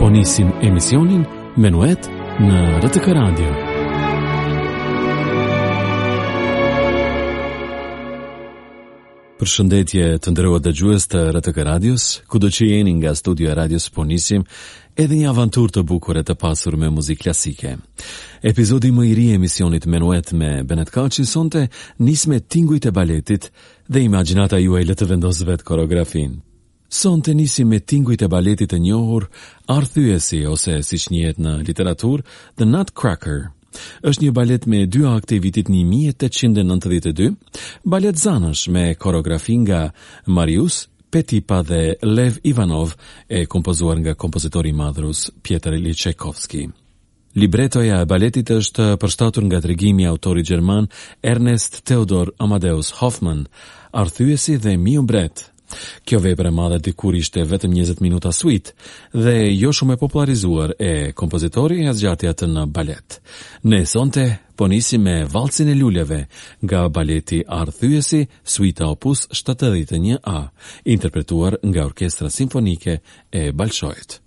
Po nisim emisionin Menuet në RTK Radio. Përshëndetje të nderuar dëgjues të RTK Radios, kudo që jeni nga studio e radios po nisim edhe një aventurë të bukur e të pasur me muzikë klasike. Epizodi më i ri i emisionit Menuet me Benet Kaçin sonte nis me tingujt e baletit Dhe imagjinata juaj le të vendosë vetë koreografinë. Sonte nisim me tingujt e baletit të njohur Arrëthyesi ose siç njihet në literaturë The Nutcracker. Është një balet me dy akte i vitit një mijë e tetëqind e nëntëdhjetë e dy, balet zanësh me koreografi nga Marius Petipa dhe Lev Ivanov e kompozuar nga kompozitori i madh rus Pjotër Iliç Çajkovski. Libretoja e baletit është përshtatur nga tregimi i autorit gjerman Ernest Theodor Amadeus Hoffmann, Arrëthyesi dhe Miu Mbret. Kjo vepër e madhe dikur ishte vetëm njëzet minuta suitë dhe jo shumë e popullarizuar e kompozitori e zgjati atë në balet. Ne sonte po nisim me Valcin e Luleve nga baleti Arrëthyesi, Suita Opus shtatëdhjetë e një A, interpretuar nga Orkestra Simfonike e Bolshoit.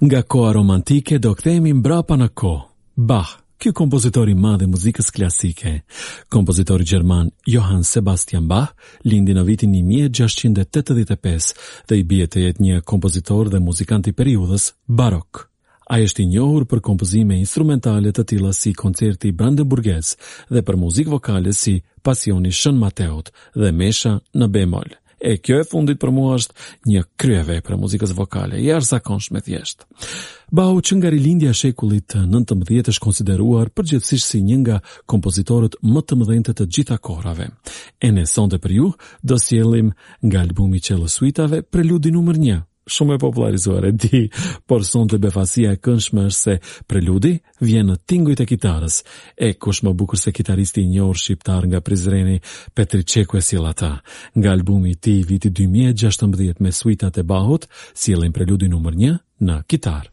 Nga koha romantike do kthehemi mbrapa në kohë. Bach, ky kompozitor i madh i muzikës klasike, kompozitori gjerman Johann Sebastian Bach, lindi në vitin 1685 dhe i bie të jetë një kompozitor dhe muzikant i periudhës barok. Ai është i njohur për kompozime instrumentale të tilla si Koncerti Brandenburgez dhe për muzikë vokale si Pasioni i Shën Mateut dhe Mesha në bemol. E kjo e fundit për mua është një kryevepër e muzikës vokale, e jashtëzakonshme thjesht. Bahu që nga rilindja e shekullit të 19 është konsideruar përgjithësisht si një nga kompozitorët më të mëdhenj të të gjitha kohërave. E ne sonte për ju do sjellim nga albumi i Çelo Suitave preludi numër 1, shumë e popullarizuar e di, por sonte befasia e këndshme është se preludi vjen në tingujt e kitarës, e kush më bukur se kitaristi një orë shqiptar nga Prizreni, Petrit Çeku e sjell atë. Nga albumi i tij i vitit 2016 me suitat e Bahut, sjellim preludi numër një në kitarë.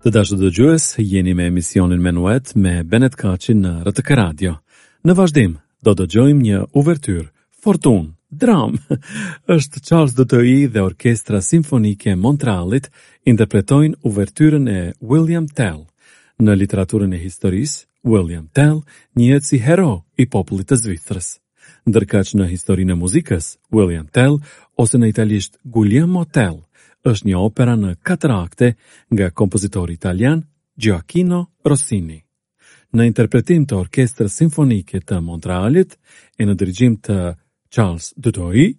Të dashur dëgjues, jeni me emisionin Menuet me Benet Kaçin në RTK Radio. Në vazhdim do dëgjojmë një uverturë, furtunë, dramë. Është Charles Dutoit dhe Orkestra Simfonike e Montrealit interpretojnë uverturën e William Tell. Në literaturën e historisë, William Tell njihet si hero i popullit të Zvicrës. Ndërkaq në historinë e muzikës, William Tell, ose në italisht Guglielmo Tell, është një opera në katër akte nga kompozitori italian Gioacchino Rossini. Në interpretim të Orkestrës Simfonike të Montrealit e në dirigjim të Charles Dutoit,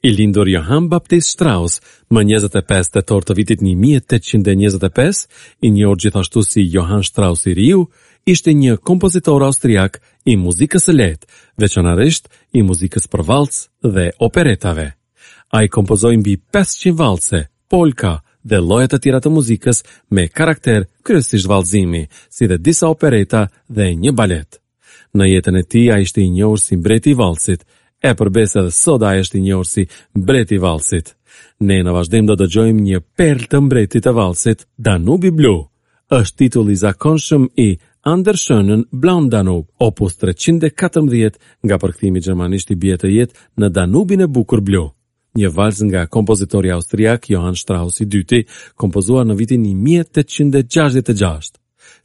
I lindur Johann Baptist Strauss më njëzet e pesë tetor të vitit një mijë e tetëqind e njëzet e pesë, i njohur gjithashtu si Johann Strauss i Riu, ishte një kompozitor austriak i muzikës së lehtë, veçanërisht i muzikës për valce dhe operetave. Ai kompozoi mbi pesëqind valce, polka dhe lloje të tjera të muzikës me karakter kryesisht vallëzimi, si dhe disa opereta dhe një balet. Në jetën e tij ai ishte i njohur si mbreti i valsit, e përbesë edhe sot ai është i njohur si mbreti i valsit. Ne në vazhdim do dëgjojmë një perlë të mbretit të valsit, Danubi Blu. Është titulli i zakonshëm i An der schönen blauen Danub, opus 314 nga përkthimi gjermanisht i bie të jetë në Danubin e bukur blu. një vals nga kompozitori austriak Johann Strauss i dyti, kompozuar në vitin 1866.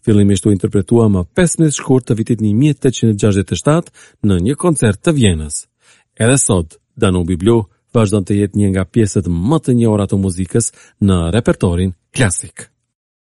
Fillimisht u interpretua më 15 shkurt të vitit 1867 në një koncert të Vjenës. Edhe sot, Danubi Blu vazhdon të jetë një nga pjesët më të njohura të muzikës në repertorin klasik.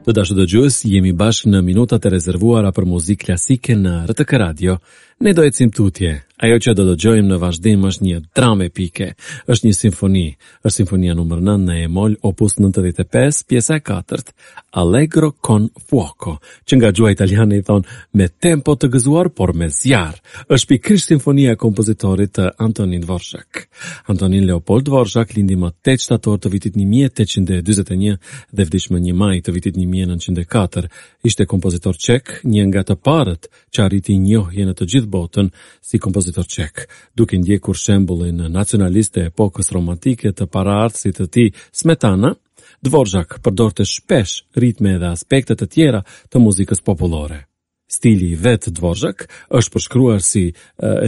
Të dashur dëgjues, jemi bashkë në minutat e rezervuara për muzikë klasike në RTK Radio. Ne do ecim tutje. Ajo që do dëgjojmë në vazhdim është një dramë epike, është një simfoni, është simfonia numër 9 në e-mol, opus 95, pjesa e katërt, Allegro con fuoco, që nga gjuha italiane i thonë me tempo të gëzuar por me zjarr. Është pikërisht simfonia e kompozitorit të Antonin Dvorak. Antonin Leopold Dvorak lindi më 8 shtator të vitit 1841 dhe vdiq më 1 maj të vitit 1904. Ishte kompozitor çek, një nga të parët që arriti njohje në të gjithë botën si kompozitor çek, duke ndjekur shembullin nacionalist të epokës romantike të paraardhësit të tij Smetana. Dvorak përdorte shpesh ritme dhe aspekte të tjera të muzikës popullore. Stili i vet Dvorak është përshkruar si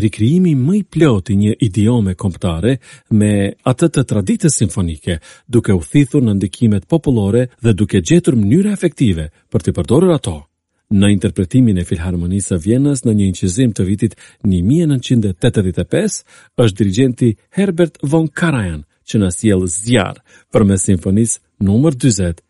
rikrijimi më i plotë i një idiome kombëtare me atë të traditës simfonike, duke u thithur në ndikimet popullore dhe duke gjetur mënyra efektive për t'i përdorur ato. Në interpretimin e Filharmonisë së Vjenës në një incizim të vitit 1985, është dirigjenti Herbert von Karajan që na sjell zjarr përmes simfonisë numër 40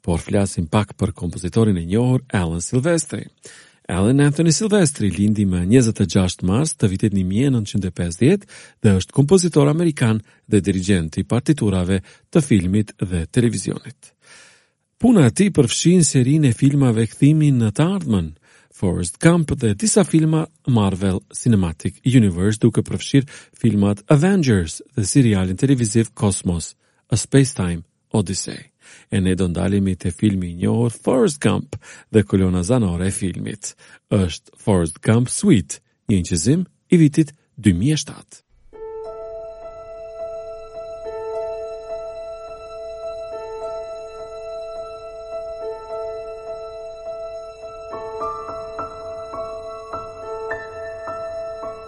por flasim pak për kompozitorin e njohur Alan Silvestri. Alan Anthony Silvestri lindi më 26 mars të vitit 1950 dhe është kompozitor amerikan dhe dirigjent i partiturave të filmit dhe televizionit. Puna e tij përfshin serinë e filmave Kthimi në të ardhmen, Forrest Gump dhe disa filma Marvel Cinematic Universe duke përfshirë filmat Avengers dhe serialin televiziv Cosmos, A Space Time Odyssey. E ne do ndalemi te filmi i njohur Forrest Gump dhe kolona zanore e filmit. Është Forrest Gump Suite, një inqizim i vitit 2007.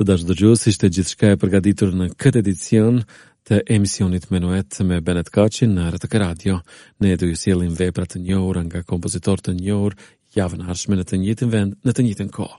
Të dashur dëgjues, ishte gjithçka e përgaditur në këtë edicion të emisionit Menuet me Benet Kaçin në RTK Radio. Ne do ju sjellim vepra të njohura nga kompozitor të njohur javën e ardhshme në të njëjtin vend, në të njëjtën kohë.